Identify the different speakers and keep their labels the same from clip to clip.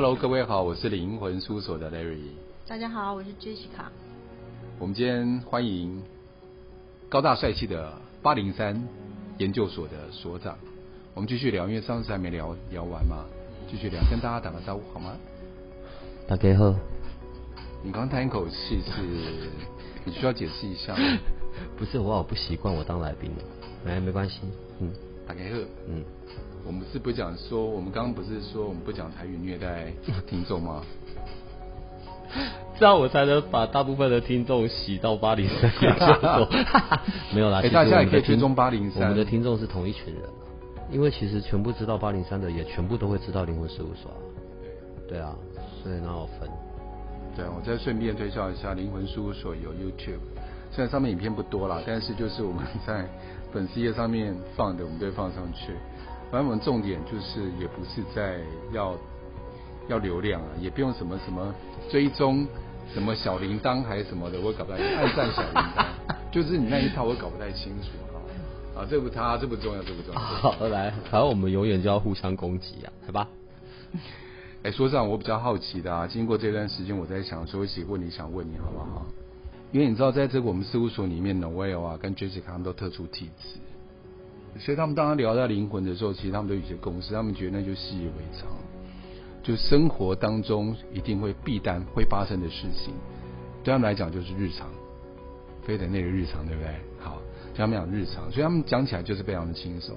Speaker 1: Hello，各位好，我是灵魂事务所的 Larry。
Speaker 2: 大家好，我是 Jessica。
Speaker 1: 我们今天欢迎高大帅气的八零三研究所的所长。我们继续聊，因为上次还没聊聊完嘛，继续聊，跟大家打个招呼好吗？
Speaker 3: 大家好。
Speaker 1: 你刚刚叹一口气，是你需要解释一下吗？
Speaker 3: 不是，我好不习惯我当来宾。哎，没关系。嗯，
Speaker 1: 大家好。嗯。我们是不讲说，我们刚刚不是说我们不讲台语虐待听众吗？
Speaker 3: 这样我才能把大部分的听众洗到八零三。没有啦，
Speaker 1: 哎，大家也可以追踪八零三。
Speaker 3: 我们的听众是同一群人，因为其实全部知道八零三的，也全部都会知道灵魂事务所。对，对啊，所以哪有分？
Speaker 1: 对，我再顺便推销一下灵魂事务所有 YouTube，虽然上面影片不多啦，但是就是我们在粉丝页上面放的，我们都会放上去。反正我们重点就是，也不是在要要流量啊，也不用什么什么追踪，什么小铃铛还是什么的，我搞不太按赞小铃铛，就是你那一套我搞不太清楚啊。啊，这不他，这不重要，这不重要。
Speaker 3: 好，来，反正我们永远就要互相攻击啊，好吧？
Speaker 1: 哎，说实话，我比较好奇的啊，经过这段时间，我在想说，一些问题想问你好不好？因为你知道，在这个我们事务所里面，Noel 啊跟 Jessica 他们都特殊体质。所以他们当他聊到灵魂的时候，其实他们都有些共识，他们觉得那就习以为常，就生活当中一定会必然会发生的事情，对他们来讲就是日常，非得那个日常，对不对？好，对他们讲日常，所以他们讲起来就是非常的轻松。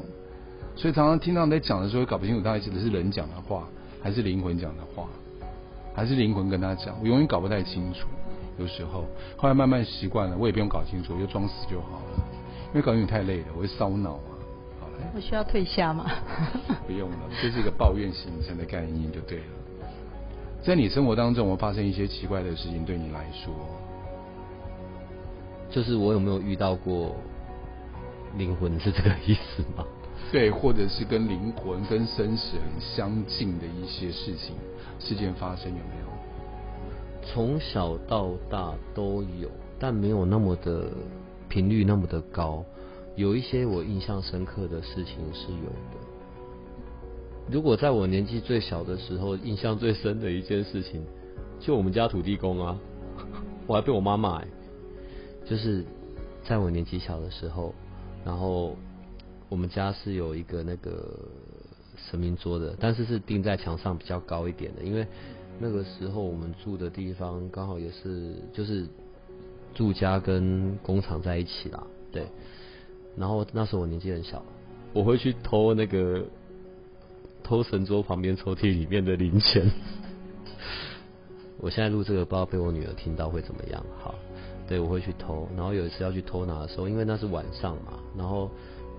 Speaker 1: 所以常常听到在讲的时候，搞不清楚到底指的是人讲的话，还是灵魂讲的话，还是灵魂跟他讲，我永远搞不太清楚。有时候后来慢慢习惯了，我也不用搞清楚，我就装死就好了，因为搞清楚太累了，我会烧脑。
Speaker 2: 我需要退下吗？
Speaker 1: 不用了，这是一个抱怨形成的概念就对了。在你生活当中，有没有发生一些奇怪的事情？对你来说，
Speaker 3: 就是我有没有遇到过灵魂？是这个意思吗？
Speaker 1: 对，或者是跟灵魂、跟生死很相近的一些事情、事件发生，有没有？
Speaker 3: 从小到大都有，但没有那么的频率那么的高。有一些我印象深刻的事情是有的。如果在我年纪最小的时候，印象最深的一件事情，就我们家土地公啊，我还被我妈骂哎。就是在我年纪小的时候，然后我们家是有一个那个神明桌的，但是是钉在墙上比较高一点的，因为那个时候我们住的地方刚好也是就是住家跟工厂在一起啦，对。然后那时候我年纪很小，我会去偷那个偷神桌旁边抽屉里面的零钱。我现在录这个，不知道被我女儿听到会怎么样？好，对，我会去偷。然后有一次要去偷拿的时候，因为那是晚上嘛，然后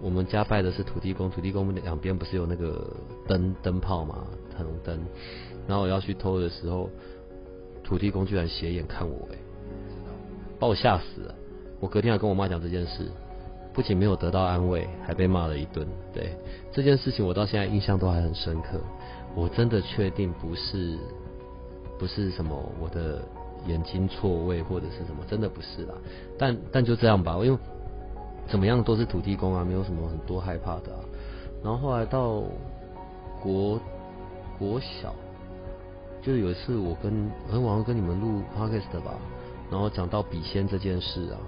Speaker 3: 我们家拜的是土地公，土地公两边不是有那个灯灯泡嘛，彩虹灯。然后我要去偷的时候，土地公居然斜眼看我，哎，把我吓死了。我隔天还跟我妈讲这件事。不仅没有得到安慰，还被骂了一顿。对这件事情，我到现在印象都还很深刻。我真的确定不是，不是什么我的眼睛错位或者是什么，真的不是啦。但但就这样吧，因为怎么样都是土地公啊，没有什么很多害怕的啊。然后后来到国国小，就有一次我跟很晚上跟你们录 podcast 吧，然后讲到笔仙这件事啊。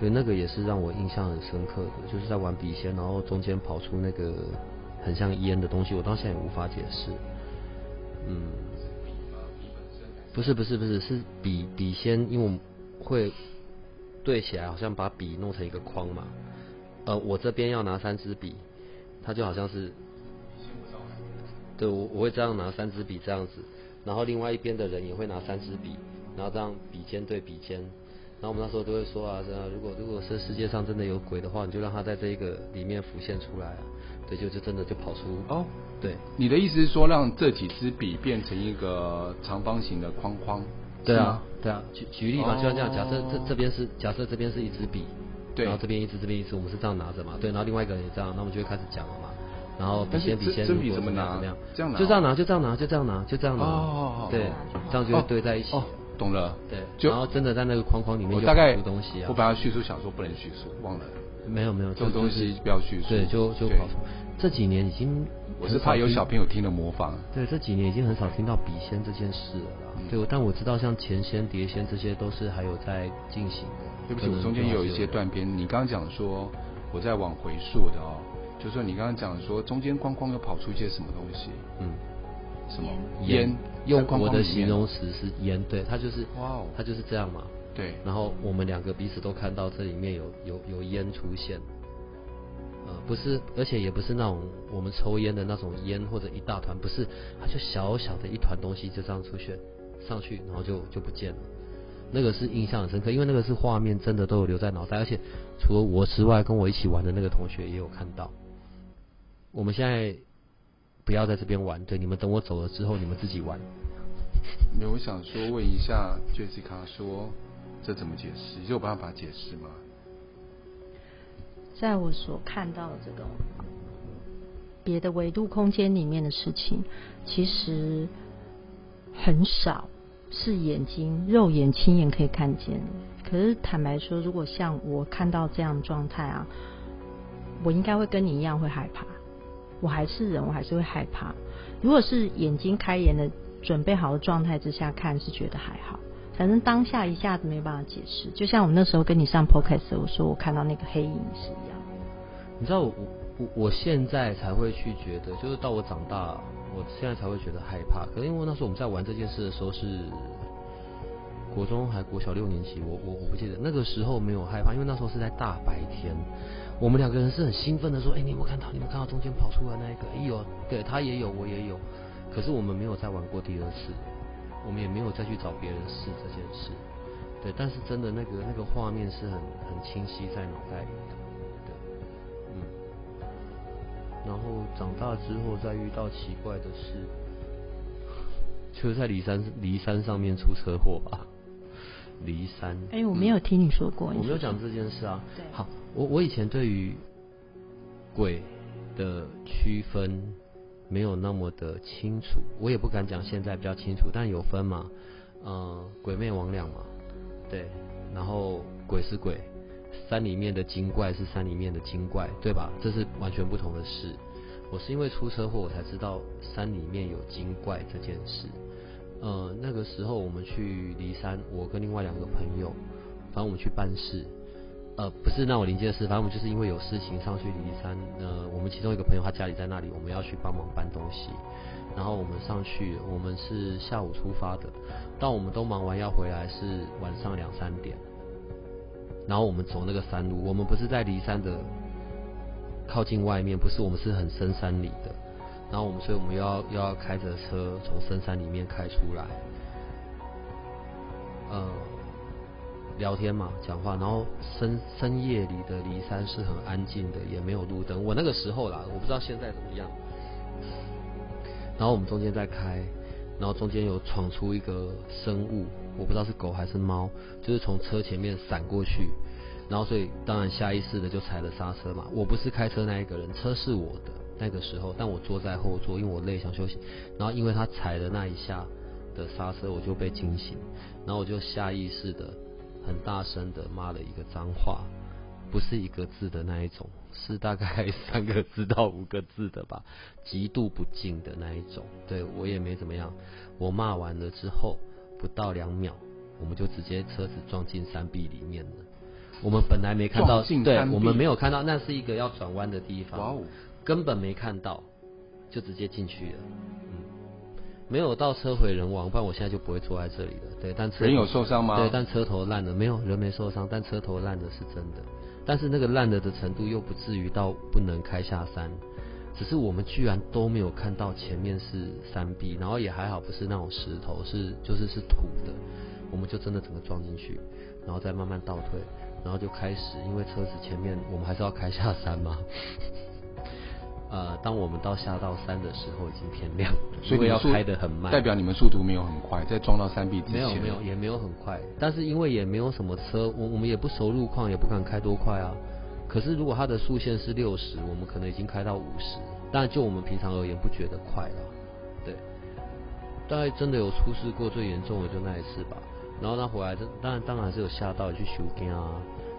Speaker 3: 对，那个也是让我印象很深刻的，就是在玩笔仙，然后中间跑出那个很像烟的东西，我到现在也无法解释。嗯，不是不是不是，是笔笔仙，因为我会对起来，好像把笔弄成一个框嘛。呃，我这边要拿三支笔，它就好像是，对，我我会这样拿三支笔这样子，然后另外一边的人也会拿三支笔，然后这样笔尖对笔尖。然后我们那时候都会说啊，这样如果如果是世界上真的有鬼的话，你就让他在这一个里面浮现出来啊，对，就就真的就跑出哦，对，
Speaker 1: 你的意思是说让这几支笔变成一个长方形的框框？
Speaker 3: 对啊，对啊，举举例嘛，就像这样，假设这这边是假设这边是一支笔，对，然后这边一支这边一支，我们是这样拿着嘛，对，然后另外一个人也这样，那我们就会开始讲了嘛，然后笔仙笔仙如果怎么拿怎么样，这样拿，就这样拿就这样拿就这样拿就这样拿，哦，对，这样就会堆在一起。
Speaker 1: 懂了，
Speaker 3: 对，就然后真的在那个框框里面，
Speaker 1: 我大概
Speaker 3: 东西啊，
Speaker 1: 我把它叙述想说不能叙述，忘了，
Speaker 3: 没有没有，
Speaker 1: 这种东西不要叙述，
Speaker 3: 对，就就跑出。这几年已经
Speaker 1: 我是怕有小朋友听了模仿。
Speaker 3: 对，这几年已经很少听到笔仙这件事了啦。嗯、对，但我知道像钱仙、碟仙这些都是还有在进行的。
Speaker 1: 对不起，我中间有一些断片。你刚刚讲说，我在往回溯的哦，就是说你刚刚讲说中间框框又跑出一些什么东西？嗯，什么烟？
Speaker 3: 用我的形容词是烟，对，它就是哇哦，它就是这样嘛。
Speaker 1: 对，
Speaker 3: 然后我们两个彼此都看到这里面有有有烟出现。呃，不是，而且也不是那种我们抽烟的那种烟或者一大团，不是，它就小小的一团东西就这样出现上去，然后就就不见了。那个是印象很深刻，因为那个是画面，真的都有留在脑袋，而且除了我之外，跟我一起玩的那个同学也有看到。我们现在不要在这边玩，对，你们等我走了之后，你们自己玩。
Speaker 1: 没有，我想说问一下 Jessica，说这怎么解释？有办法解释吗？
Speaker 2: 在我所看到的这个别的维度空间里面的事情，其实很少是眼睛肉眼亲眼可以看见。可是坦白说，如果像我看到这样状态啊，我应该会跟你一样会害怕。我还是人，我还是会害怕。如果是眼睛开眼的准备好的状态之下看，是觉得还好。反正当下一下子没办法解释，就像我那时候跟你上 podcast，我说我看到那个黑影是一样。
Speaker 3: 你知道我我我现在才会去觉得，就是到我长大，我现在才会觉得害怕。可是因为那时候我们在玩这件事的时候是国中还国小六年级，我我我不记得那个时候没有害怕，因为那时候是在大白天，我们两个人是很兴奋的说：“哎、欸，你有没有看到？你有没有看到中间跑出来那一个？哎呦，对他也有，我也有。可是我们没有再玩过第二次，我们也没有再去找别人试这件事。对，但是真的那个那个画面是很很清晰在脑袋里的。”对，嗯然后长大之后再遇到奇怪的事，就是在骊山骊山上面出车祸吧？骊山？
Speaker 2: 哎、欸，我没有听你说过，
Speaker 3: 嗯、我没有讲这件事啊。
Speaker 2: 对，
Speaker 3: 好，我我以前对于鬼的区分没有那么的清楚，我也不敢讲现在比较清楚，但有分嘛？嗯，鬼魅魍魉嘛，对，然后鬼是鬼。山里面的精怪是山里面的精怪，对吧？这是完全不同的事。我是因为出车祸，我才知道山里面有精怪这件事。呃，那个时候我们去骊山，我跟另外两个朋友，反正我们去办事，呃，不是那我临街的事，反正我们就是因为有事情上去骊山。呃，我们其中一个朋友他家里在那里，我们要去帮忙搬东西，然后我们上去，我们是下午出发的，当我们都忙完要回来是晚上两三点。然后我们走那个山路，我们不是在骊山的靠近外面，不是，我们是很深山里的。然后我们，所以我们要又要开着车从深山里面开出来，呃，聊天嘛，讲话。然后深深夜里的骊山是很安静的，也没有路灯。我那个时候啦，我不知道现在怎么样。然后我们中间在开。然后中间有闯出一个生物，我不知道是狗还是猫，就是从车前面闪过去，然后所以当然下意识的就踩了刹车嘛。我不是开车那一个人，车是我的那个时候，但我坐在后座，因为我累想休息。然后因为他踩的那一下的刹车，我就被惊醒，然后我就下意识的很大声的骂了一个脏话，不是一个字的那一种。是大概三个字到五个字的吧，极度不敬的那一种。对，我也没怎么样，我骂完了之后，不到两秒，我们就直接车子撞进山壁里面了。我们本来没看到，对，我们没有看到，那是一个要转弯的地方，哦、根本没看到，就直接进去了。嗯，没有到车毁人亡，不然我现在就不会坐在这里了。对，但车
Speaker 1: 人有受伤吗？
Speaker 3: 对，但车头烂了，没有人没受伤，但车头烂的是真的。但是那个烂了的程度又不至于到不能开下山，只是我们居然都没有看到前面是山壁，然后也还好不是那种石头，是就是是土的，我们就真的整个撞进去，然后再慢慢倒退，然后就开始，因为车子前面我们还是要开下山嘛。呃，当我们到下到三的时候，已经天亮，所以要开得很慢，
Speaker 1: 代表你们速度没有很快，在撞到山壁之前，
Speaker 3: 没有没有也没有很快，但是因为也没有什么车，我我们也不熟路况，也不敢开多快啊。可是如果它的速限是六十，我们可能已经开到五十，但就我们平常而言，不觉得快了。对，大概真的有出事过最严重的就那一次吧。然后他回来，当然当然还是有吓到，去修惊啊。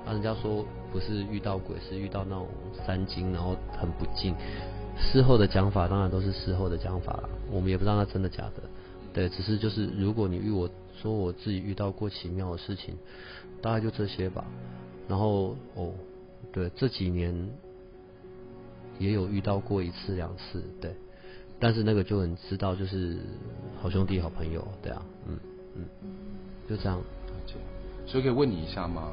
Speaker 3: 那人家说不是遇到鬼，是遇到那种三精，然后很不敬。事后的讲法当然都是事后的讲法，我们也不知道那真的假的。对，只是就是如果你遇我说我自己遇到过奇妙的事情，大概就这些吧。然后哦，对，这几年也有遇到过一次两次，对，但是那个就很知道就是好兄弟好朋友，对啊，嗯嗯，就这样。
Speaker 1: 所以可以问你一下吗？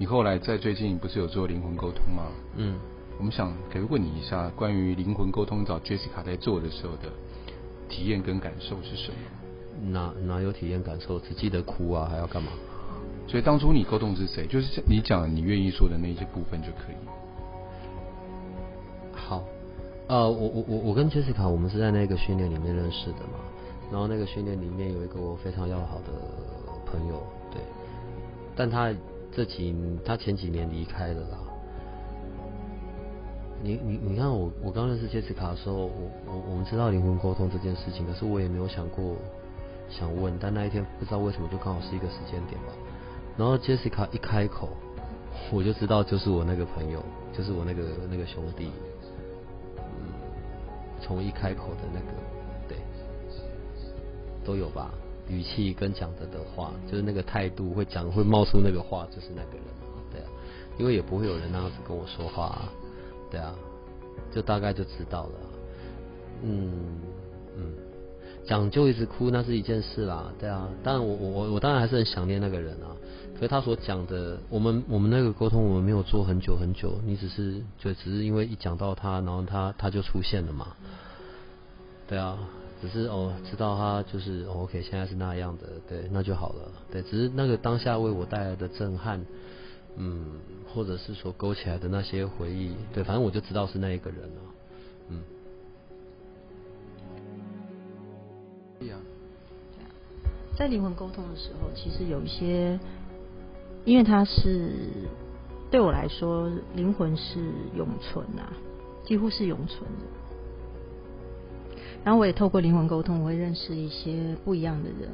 Speaker 1: 你后来在最近不是有做灵魂沟通吗？
Speaker 3: 嗯，
Speaker 1: 我们想可以问你一下，关于灵魂沟通找 Jessica 在做的时候的体验跟感受是什么？
Speaker 3: 哪哪有体验感受？只记得哭啊，还要干嘛？
Speaker 1: 所以当初你沟通是谁？就是你讲你愿意说的那些部分就可以。
Speaker 3: 好，呃，我我我我跟 Jessica 我们是在那个训练里面认识的嘛，然后那个训练里面有一个我非常要好的朋友，对，但他。这几他前几年离开了啦。你你你看我我刚认识杰斯卡的时候，我我我们知道灵魂沟通这件事情，可是我也没有想过想问，但那一天不知道为什么就刚好是一个时间点吧。然后杰斯卡一开口，我就知道就是我那个朋友，就是我那个那个兄弟。嗯，从一开口的那个，对，都有吧。语气跟讲的的话，就是那个态度会讲会冒出那个话，就是那个人，对啊，因为也不会有人那样子跟我说话啊，对啊，就大概就知道了，嗯嗯，讲就一直哭那是一件事啦，对啊，但我我我我当然还是很想念那个人啊，可是他所讲的，我们我们那个沟通我们没有做很久很久，你只是就只是因为一讲到他，然后他他就出现了嘛，对啊。只是哦，知道他就是、哦、OK，现在是那样的，对，那就好了，对。只是那个当下为我带来的震撼，嗯，或者是说勾起来的那些回忆，对，反正我就知道是那一个人了，嗯。
Speaker 1: 对呀。
Speaker 2: 在灵魂沟通的时候，其实有一些，因为他是对我来说，灵魂是永存啊，几乎是永存的。然后我也透过灵魂沟通，我会认识一些不一样的人。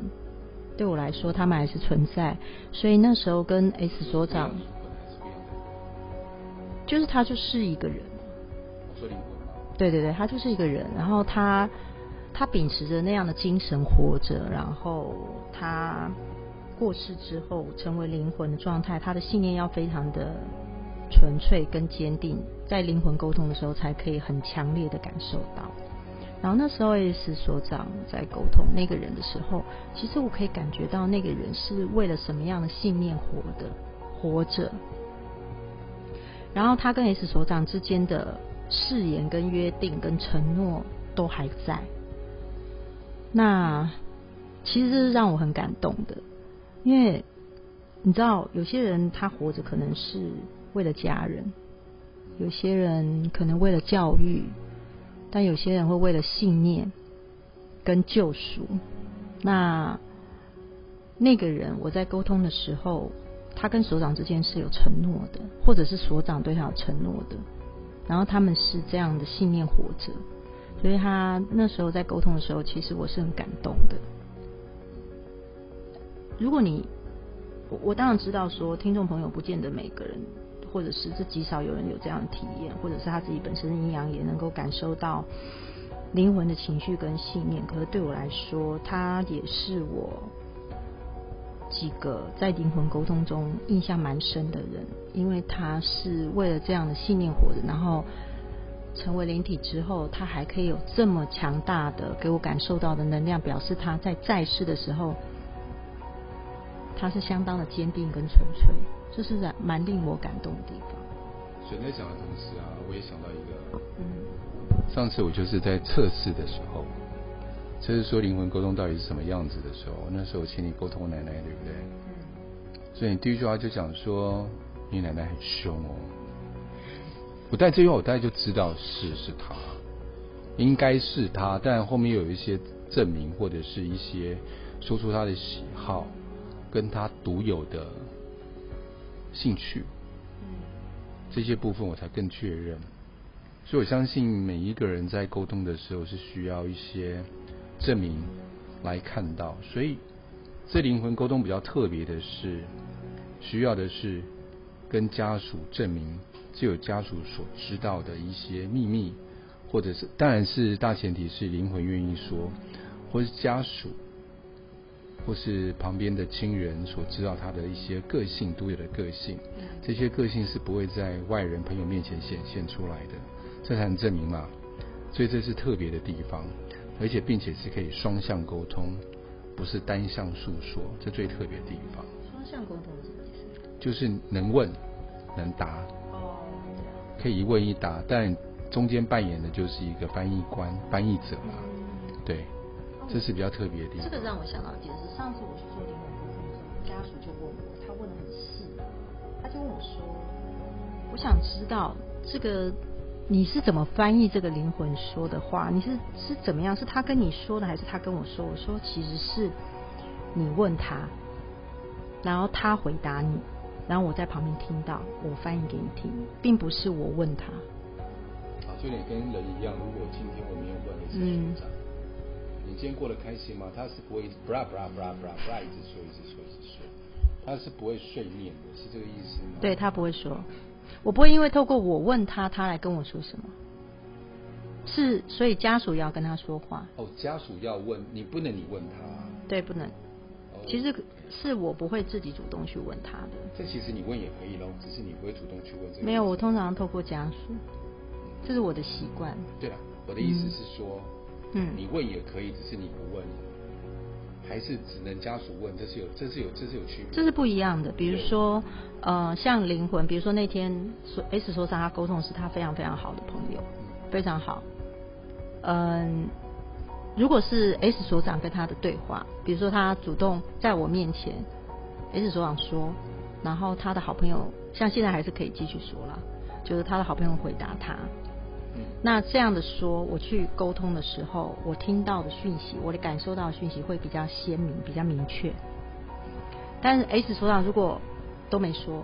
Speaker 2: 对我来说，他们还是存在。所以那时候跟 S 所长，就是他就是一个人。对对对，他就是一个人。然后他他秉持着那样的精神活着。然后他过世之后成为灵魂的状态，他的信念要非常的纯粹跟坚定，在灵魂沟通的时候才可以很强烈的感受到。然后那时候 S 所长在沟通那个人的时候，其实我可以感觉到那个人是为了什么样的信念活的，活着。然后他跟 S 所长之间的誓言、跟约定、跟承诺都还在。那其实是让我很感动的，因为你知道，有些人他活着可能是为了家人，有些人可能为了教育。但有些人会为了信念跟救赎，那那个人我在沟通的时候，他跟所长之间是有承诺的，或者是所长对他有承诺的，然后他们是这样的信念活着，所以他那时候在沟通的时候，其实我是很感动的。如果你我我当然知道说，听众朋友不见得每个人。或者是这极少有人有这样的体验，或者是他自己本身的阴阳也能够感受到灵魂的情绪跟信念。可是对我来说，他也是我几个在灵魂沟通中印象蛮深的人，因为他是为了这样的信念活着，然后成为灵体之后，他还可以有这么强大的给我感受到的能量，表示他在在世的时候，他是相当的坚定跟纯粹。这是蛮蛮令我感动的地方。
Speaker 1: 所以在讲的同时啊，我也想到一个，嗯，上次我就是在测试的时候，就是说灵魂沟通到底是什么样子的时候，那时候我请你沟通奶奶，对不对？嗯。所以你第一句话就讲说你奶奶很凶哦。我带这句话，我大概就知道是是他，应该是他，但后面有一些证明或者是一些说出他的喜好，跟他独有的。兴趣，这些部分我才更确认，所以我相信每一个人在沟通的时候是需要一些证明来看到，所以这灵魂沟通比较特别的是，需要的是跟家属证明只有家属所知道的一些秘密，或者是当然是大前提是灵魂愿意说，或是家属，或是旁边的亲人所知道他的一些个性独有的个性，这些个性是不会在外人朋友面前显现出来的，这才能证明嘛。所以这是特别的地方，而且并且是可以双向沟通，不是单向诉说，这最特别的地方。
Speaker 2: 双向沟通是什么意思？
Speaker 1: 就是能问能答，哦，可以一问一答，但中间扮演的就是一个翻译官、翻译者嘛，对，这是比较特别的地方。
Speaker 2: 这个让我想到一件事，上次我去做灵魂沟通的时候，家属就问我，他问的很细，他就问我说：“我想知道这个。”你是怎么翻译这个灵魂说的话？你是是怎么样？是他跟你说的，还是他跟我说？我说其实是你问他，然后他回答你，然后我在旁边听到，我翻译给你听，并不是我问他。
Speaker 1: 啊，就你跟人一样，如果今天我没有问你是学长，你今天过得开心吗？他是不会一直布拉布拉布拉布拉布拉一直说一直说一直说，他是不会睡眠的，是这个意思吗？
Speaker 2: 对，他不会说。我不会因为透过我问他，他来跟我说什么，是所以家属要跟他说话。
Speaker 1: 哦，家属要问你，不能你问他。
Speaker 2: 对，不能。其实是我不会自己主动去问他的。
Speaker 1: 这其实你问也可以咯，只是你不会主动去问这个。
Speaker 2: 没有，我通常透过家属，这是我的习惯。
Speaker 1: 对了，我的意思是说，嗯，你问也可以，只是你不问。还是只能家属问，这是有，这是有，这是有区别。
Speaker 2: 这是不一样的。比如说，呃，像灵魂，比如说那天说 S 所长他沟通的是他非常非常好的朋友，非常好。嗯，如果是 S 所长跟他的对话，比如说他主动在我面前，S 所长说，然后他的好朋友，像现在还是可以继续说了，就是他的好朋友回答他。那这样的说，我去沟通的时候，我听到的讯息，我的感受到的讯息会比较鲜明，比较明确。但是 S 所长如果都没说，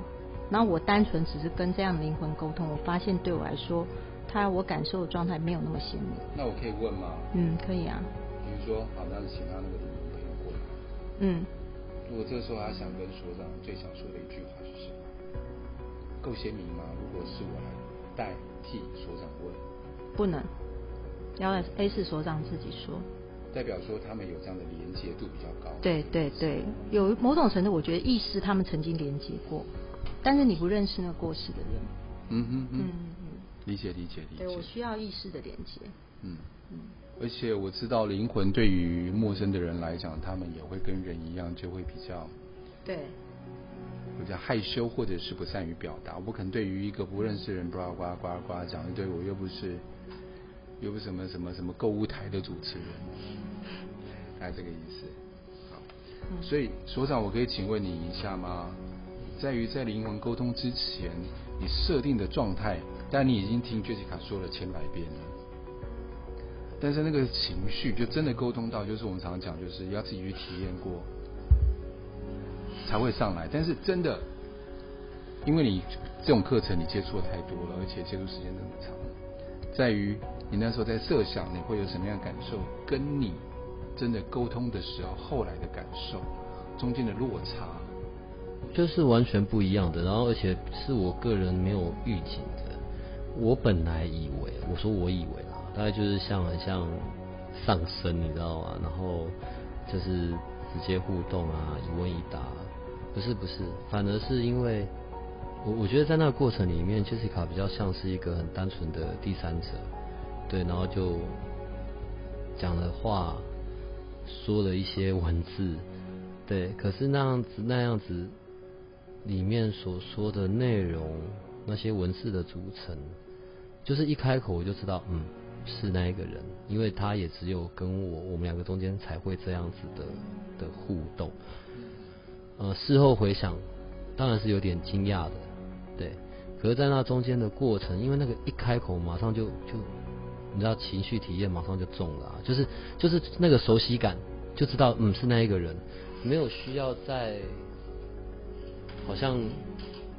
Speaker 2: 然后我单纯只是跟这样的灵魂沟通，我发现对我来说，他我感受的状态没有那么鲜明。
Speaker 1: 那我可以问吗？
Speaker 2: 嗯，可以啊。
Speaker 1: 比如说，好，那就请他那个灵魂朋友过来。
Speaker 2: 嗯。
Speaker 1: 如果这个时候他想跟所长最想说的一句话是什么？够鲜明吗？如果是我来代替所长问。
Speaker 2: 不能，要 S 所长自己说。
Speaker 1: 代表说他们有这样的连接度比较高。
Speaker 2: 对对对，有某种程度，我觉得意识他们曾经连接过，但是你不认识那个过世的人。
Speaker 1: 嗯哼嗯嗯，理解理解理解。
Speaker 2: 对，我需要意识的连接。
Speaker 1: 嗯嗯，而且我知道灵魂对于陌生的人来讲，他们也会跟人一样，就会比较
Speaker 2: 对。
Speaker 1: 比较害羞，或者是不善于表达。我不可能对于一个不认识的人，呱呱呱呱讲一堆，我又不是，又不是什么什么什么购物台的主持人，大概这个意思。好，所以所长，我可以请问你一下吗？在于在灵魂沟通之前，你设定的状态，但你已经听 Jessica 说了千百遍了，但是那个情绪就真的沟通到，就是我们常常讲，就是要自己去体验过。才会上来，但是真的，因为你这种课程你接触的太多了，而且接触时间那么长，在于你那时候在设想你会有什么样的感受，跟你真的沟通的时候后来的感受中间的落差，
Speaker 3: 就是完全不一样的。然后而且是我个人没有预警的，我本来以为，我说我以为啊，大概就是像很像上升，你知道吗？然后就是直接互动啊，一问一答。不是不是，反而是因为我我觉得在那个过程里面，Jessica 比较像是一个很单纯的第三者，对，然后就讲了话，说了一些文字，对，可是那样子那样子里面所说的内容，那些文字的组成，就是一开口我就知道，嗯，是那一个人，因为他也只有跟我我们两个中间才会这样子的的互动。呃，事后回想，当然是有点惊讶的，对。可是，在那中间的过程，因为那个一开口，马上就就，你知道情绪体验马上就中了啊，就是就是那个熟悉感，就知道嗯是那一个人，没有需要在好像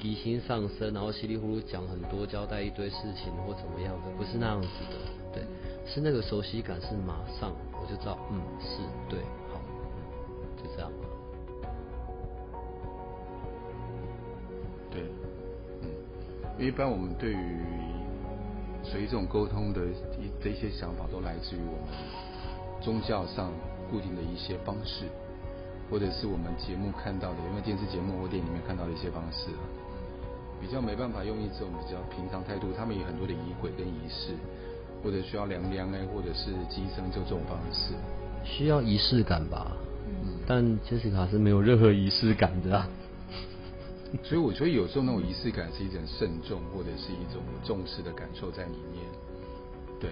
Speaker 3: 疑心上升，然后稀里糊涂讲很多，交代一堆事情或怎么样的，不是那样子的，对，是那个熟悉感是马上我就知道嗯是对，好，就
Speaker 1: 这样。因为一般我们对于所以这种沟通的一这一些想法都来自于我们宗教上固定的一些方式，或者是我们节目看到的，因为电视节目或电影里面看到的一些方式啊，比较没办法用一种比较平常态度，他们有很多的仪轨跟仪式，或者需要凉凉哎，或者是乩身就这种方式，
Speaker 3: 需要仪式感吧？嗯，但 Jessica 是没有任何仪式感的啊。
Speaker 1: 所以我觉得有时候那种仪式感是一种慎重，或者是一种重视的感受在里面。对，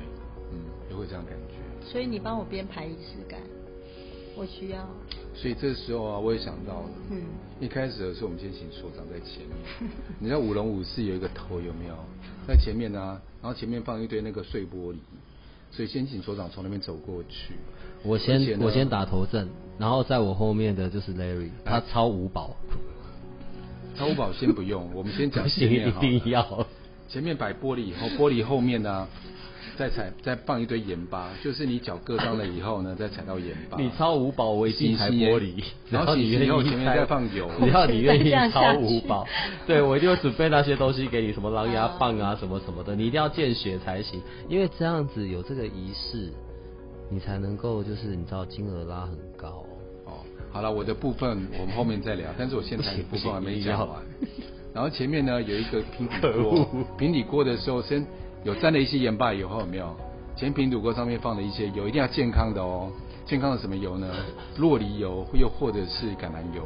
Speaker 1: 嗯，也会这样感觉。
Speaker 2: 所以你帮我编排仪式感，我需要。
Speaker 1: 所以这时候啊，我也想到了，嗯，一开始的时候我们先请所长在前面。你知道舞龙舞狮有一个头有没有？在前面呢、啊，然后前面放一堆那个碎玻璃，所以先请所长从那边走过去。
Speaker 3: 我先我先打头阵，然后在我后面的就是 Larry，他超五宝。
Speaker 1: 超五宝先不用，我们先讲前面
Speaker 3: 一定要。
Speaker 1: 前面摆玻璃以后，玻璃后面呢，再踩再放一堆盐巴，就是你脚割伤了以后呢，再踩到盐巴。
Speaker 3: 你超五宝，我已经踩玻璃，
Speaker 1: 然后你愿意前面再放油，
Speaker 3: 只要你愿意超五宝，对我一定会准备那些东西给你，什么狼牙棒啊，什么什么的，你一定要见血才行，因为这样子有这个仪式，你才能够就是你知道金额拉很高。
Speaker 1: 好了，我的部分我们后面再聊，但是我现在的部分还没讲完。然后前面呢有一个平底锅，平底锅的时候先有沾了一些盐巴以后有没有？前平底锅上面放了一些油，一定要健康的哦。健康的什么油呢？洛梨油，又或者是橄榄油。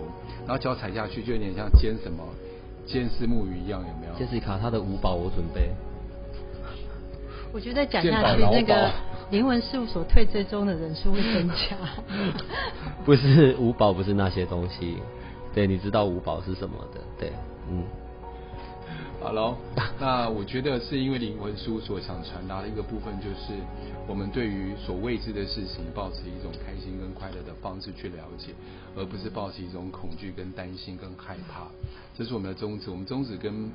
Speaker 1: 然后脚踩下去就有点像煎什么，煎丝木鱼一样，有没有？
Speaker 3: 杰西卡，他的五宝我准备。
Speaker 2: 我觉得再讲下去那个。灵魂事务所退追踪的人数会增加。
Speaker 3: 不是五宝，不是那些东西。对，你知道五宝是什么的？对，嗯。
Speaker 1: 好喽，那我觉得是因为灵魂事务所想传达的一个部分，就是我们对于所未知的事情，保持一种开心跟快乐的方式去了解，而不是抱持一种恐惧跟担心跟害怕。这是我们的宗旨。我们宗旨跟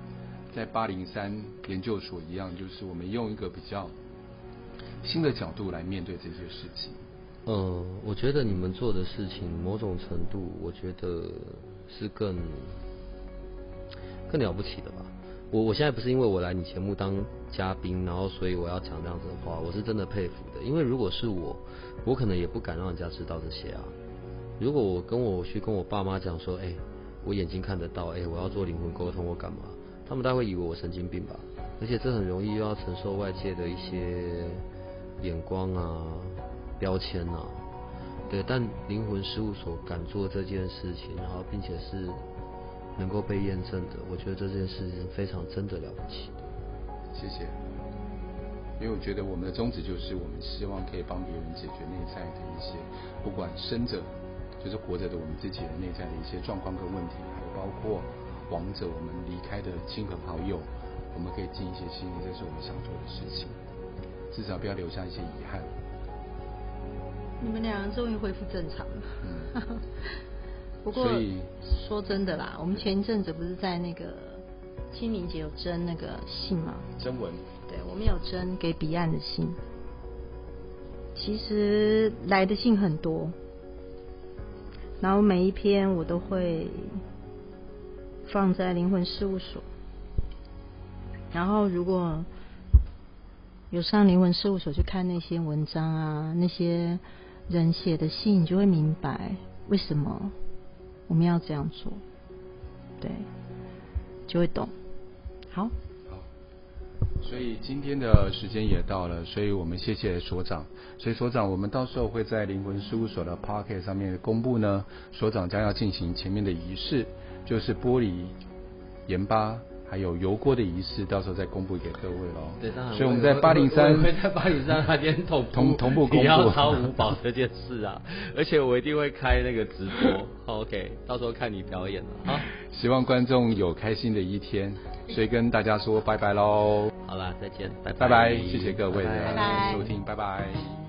Speaker 1: 在八零三研究所一样，就是我们用一个比较。新的角度来面对这些事情。
Speaker 3: 嗯，我觉得你们做的事情，某种程度，我觉得是更更了不起的吧。我我现在不是因为我来你节目当嘉宾，然后所以我要讲这样子的话，我是真的佩服的。因为如果是我，我可能也不敢让人家知道这些啊。如果我跟我去跟我爸妈讲说，哎、我眼睛看得到，哎、我要做灵魂沟通，我干嘛？他们大概会以为我神经病吧。而且这很容易又要承受外界的一些。眼光啊，标签啊，对，但灵魂事务所敢做这件事情，然后并且是能够被验证的，我觉得这件事情非常真的了不起。
Speaker 1: 谢谢，因为我觉得我们的宗旨就是，我们希望可以帮别人解决内在的一些，不管生者就是活着的我们自己的内在的一些状况跟问题，还有包括亡者我们离开的亲朋好友，我们可以尽一些心力，这是我们想做的事情。至少不要留下一些遗憾。
Speaker 2: 你们两个终于恢复正常了。嗯。不过说真的啦，我们前一阵子不是在那个清明节有征那个信吗？
Speaker 1: 征文。
Speaker 2: 对，我们有征给彼岸的信。其实来的信很多，然后每一篇我都会放在灵魂事务所。然后如果。有上灵魂事务所去看那些文章啊，那些人写的信，你就会明白为什么我们要这样做，对，就会懂。好，
Speaker 1: 好，所以今天的时间也到了，所以我们谢谢所长。所以所长，我们到时候会在灵魂事务所的 Pocket 上面公布呢，所长将要进行前面的仪式，就是玻璃盐巴。还有油锅的仪式，到时候再公布给各位喽。
Speaker 3: 对，当然。
Speaker 1: 所以我们在八零三，
Speaker 3: 会在八零三那边同
Speaker 1: 同同步 公布。
Speaker 3: 要超五宝这件事啊，而且我一定会开那个直播。OK，到时候看你表演了啊。
Speaker 1: 希望观众有开心的一天，所以跟大家说拜拜喽。
Speaker 3: 好啦，再见，拜
Speaker 1: 拜拜，谢谢各位的收听，拜拜。拜拜。